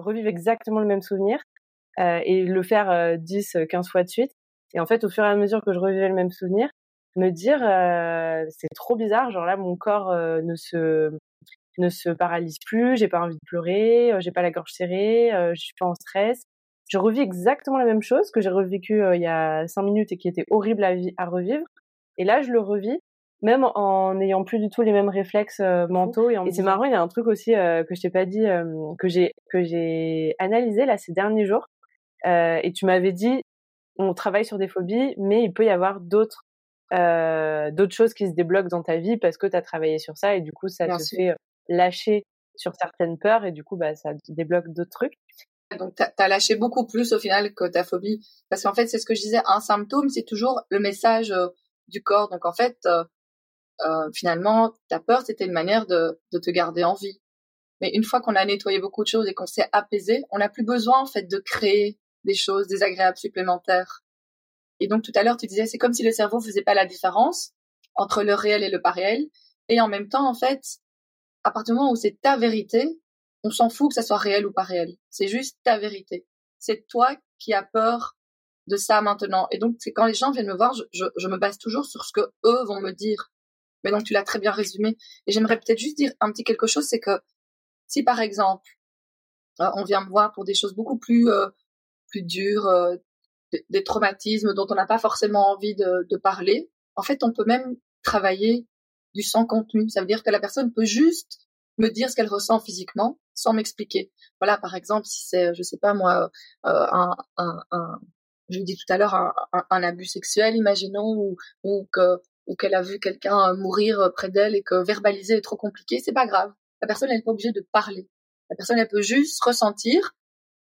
revivre exactement le même souvenir et le faire 10, 15 fois de suite. Et en fait, au fur et à mesure que je revivais le même souvenir, me dire c'est trop bizarre, genre là mon corps ne se ne se paralyse plus, j'ai pas envie de pleurer, j'ai pas la gorge serrée, je suis pas en stress. Je revis exactement la même chose que j'ai revécu il y a cinq minutes et qui était horrible à, à revivre. Et là, je le revis même en n'ayant plus du tout les mêmes réflexes mentaux et, et c'est marrant il y a un truc aussi que je t'ai pas dit que j'ai que j'ai analysé là ces derniers jours. Et tu m'avais dit on travaille sur des phobies mais il peut y avoir d'autres euh, d'autres choses qui se débloquent dans ta vie parce que tu as travaillé sur ça et du coup ça te fait lâcher sur certaines peurs et du coup bah ça débloque d'autres trucs. Donc tu as lâché beaucoup plus au final que ta phobie. Parce qu'en fait c'est ce que je disais un symptôme c'est toujours le message du corps. Donc en fait euh, finalement ta peur c'était une manière de, de te garder en vie. Mais une fois qu'on a nettoyé beaucoup de choses et qu'on s'est apaisé, on n'a plus besoin en fait de créer des choses désagréables supplémentaires. Et donc tout à l'heure, tu disais, c'est comme si le cerveau faisait pas la différence entre le réel et le pas réel. Et en même temps, en fait, à partir du moment où c'est ta vérité, on s'en fout que ça soit réel ou pas réel. C'est juste ta vérité. C'est toi qui as peur de ça maintenant. Et donc, c'est quand les gens viennent me voir, je, je, je, me base toujours sur ce que eux vont me dire. Mais donc, tu l'as très bien résumé. Et j'aimerais peut-être juste dire un petit quelque chose, c'est que si par exemple, euh, on vient me voir pour des choses beaucoup plus euh, plus dures, euh, des traumatismes dont on n'a pas forcément envie de, de, parler. En fait, on peut même travailler du sans contenu. Ça veut dire que la personne peut juste me dire ce qu'elle ressent physiquement sans m'expliquer. Voilà, par exemple, si c'est, je sais pas moi, euh, un, un, un, je dit tout à l'heure, un, un, abus sexuel, imaginons, ou, ou que ou qu'elle a vu quelqu'un mourir près d'elle et que verbaliser est trop compliqué, c'est pas grave. La personne n'est pas obligée de parler. La personne elle peut juste ressentir.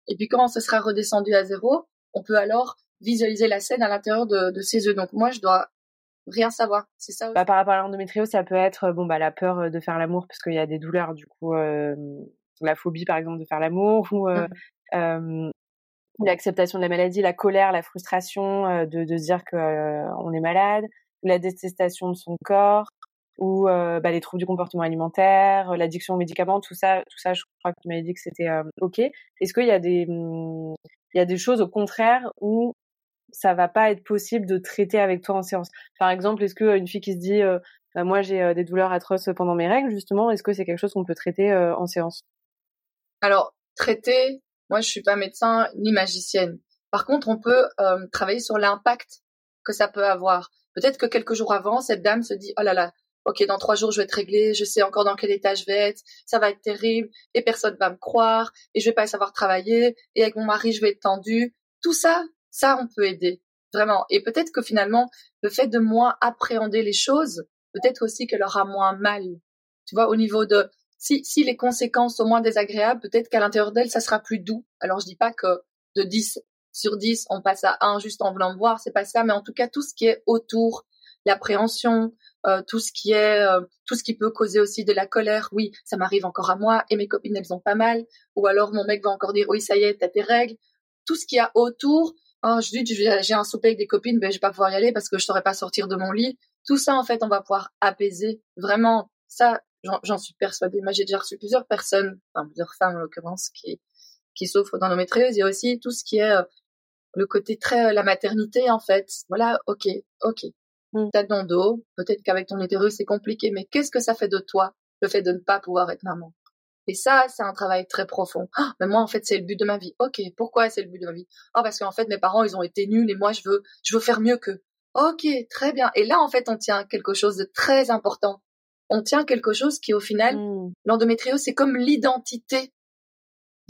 Et puis quand ce sera redescendu à zéro, on peut alors visualiser la scène à l'intérieur de, de, ses yeux. Donc moi, je dois rien savoir. C'est ça. Bah, par rapport à l'endométriose, ça peut être bon bah la peur euh, de faire l'amour parce qu'il y a des douleurs. Du coup, euh, la phobie par exemple de faire l'amour ou euh, mmh. l'acceptation de la maladie, la colère, la frustration de, de se dire que on est malade, la détestation de son corps ou bah, les troubles du comportement alimentaire, l'addiction aux médicaments, tout ça, tout ça, je crois que tu m'avais dit que c'était ok. Est-ce qu'il y a des mmh, il y a des choses au contraire où ça va pas être possible de traiter avec toi en séance? Par exemple, est-ce que une fille qui se dit bah, moi j'ai des douleurs atroces pendant mes règles justement, est-ce que c'est quelque chose qu'on peut traiter en séance? Alors, traiter, moi je suis pas médecin ni magicienne. Par contre, on peut travailler sur l'impact que ça peut avoir. Peut-être que quelques jours avant, cette dame se dit oh là là, ok, dans trois jours je vais être réglée, je sais encore dans quel état je vais être, ça va être terrible, et personne va me croire, et je vais pas savoir travailler, et avec mon mari je vais être tendue. Tout ça, ça on peut aider vraiment. Et peut-être que finalement le fait de moins appréhender les choses, peut-être aussi qu'elle aura moins mal. Tu vois, au niveau de si, si les conséquences sont moins désagréables, peut-être qu'à l'intérieur d'elle ça sera plus doux. Alors je dis pas que de 10 sur 10 on passe à 1 juste en voulant voir, c'est pas ça, mais en tout cas tout ce qui est autour, l'appréhension, euh, tout ce qui est euh, tout ce qui peut causer aussi de la colère. Oui, ça m'arrive encore à moi et mes copines elles ont pas mal. Ou alors mon mec va encore dire oui ça y est t'as tes règles. Tout ce qu'il y a autour. Oh, je dis j'ai un souper avec des copines, ben je vais pas pouvoir y aller parce que je saurais pas sortir de mon lit. Tout ça en fait on va pouvoir apaiser. Vraiment ça j'en suis persuadée. Moi j'ai déjà reçu plusieurs personnes, enfin plusieurs femmes en l'occurrence qui qui souffrent d'endométriose. Il y a aussi tout ce qui est euh, le côté très la maternité en fait. Voilà, ok, ok. Mmh. T'as ton dos, peut-être qu'avec ton utérus c'est compliqué, mais qu'est-ce que ça fait de toi, le fait de ne pas pouvoir être maman? Et ça, c'est un travail très profond. Ah, mais moi en fait c'est le but de ma vie. Ok, pourquoi c'est le but de ma vie? Ah parce qu'en fait mes parents ils ont été nuls et moi je veux, je veux faire mieux qu'eux. Ok, très bien. Et là en fait on tient quelque chose de très important. On tient quelque chose qui au final, mmh. l'endométriose c'est comme l'identité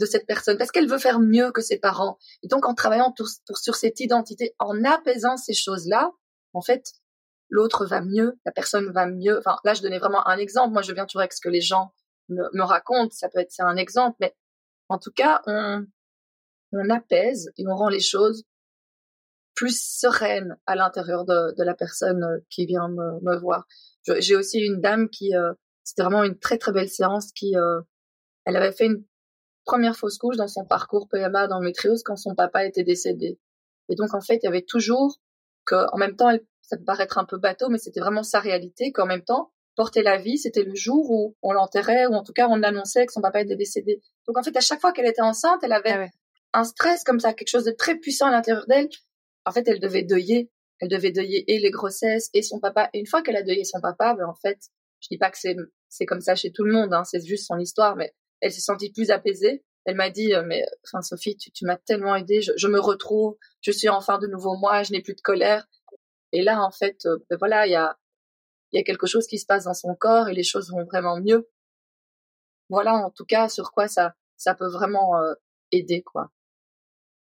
cette personne? Parce qu'elle veut faire mieux que ses parents. Et donc en travaillant sur cette identité, en apaisant ces choses-là, en fait, l'autre va mieux, la personne va mieux. Enfin, là, je donnais vraiment un exemple. Moi, je viens toujours avec ce que les gens me, racontent. Ça peut être c'est un exemple, mais en tout cas, on, on apaise et on rend les choses plus sereines à l'intérieur de, la personne qui vient me, me voir. J'ai aussi une dame qui, euh, c'était vraiment une très très belle séance qui, euh, elle avait fait une première fausse couche dans son parcours PMA dans le métriose quand son papa était décédé. Et donc en fait, il y avait toujours que, en même temps, elle, ça peut paraître un peu bateau, mais c'était vraiment sa réalité, qu'en même temps, porter la vie, c'était le jour où on l'enterrait, ou en tout cas on annonçait que son papa était décédé. Donc en fait, à chaque fois qu'elle était enceinte, elle avait ah un stress comme ça, quelque chose de très puissant à l'intérieur d'elle. En fait, elle devait deuiller. Elle devait deuiller et les grossesses et son papa. Et une fois qu'elle a deuillé son papa, ben en fait, je dis pas que c'est c'est comme ça chez tout le monde, hein, c'est juste son histoire, mais elle s'est sentie plus apaisée. Elle m'a dit, euh, mais enfin Sophie, tu, m'as tellement aidée, je, me retrouve, je suis enfin de nouveau moi, je n'ai plus de colère. Et là, en fait, euh, ben voilà, il y a y a quelque chose qui se passe dans son corps et les choses vont vraiment mieux. Voilà, en tout cas, sur quoi ça ça peut vraiment euh, aider, quoi.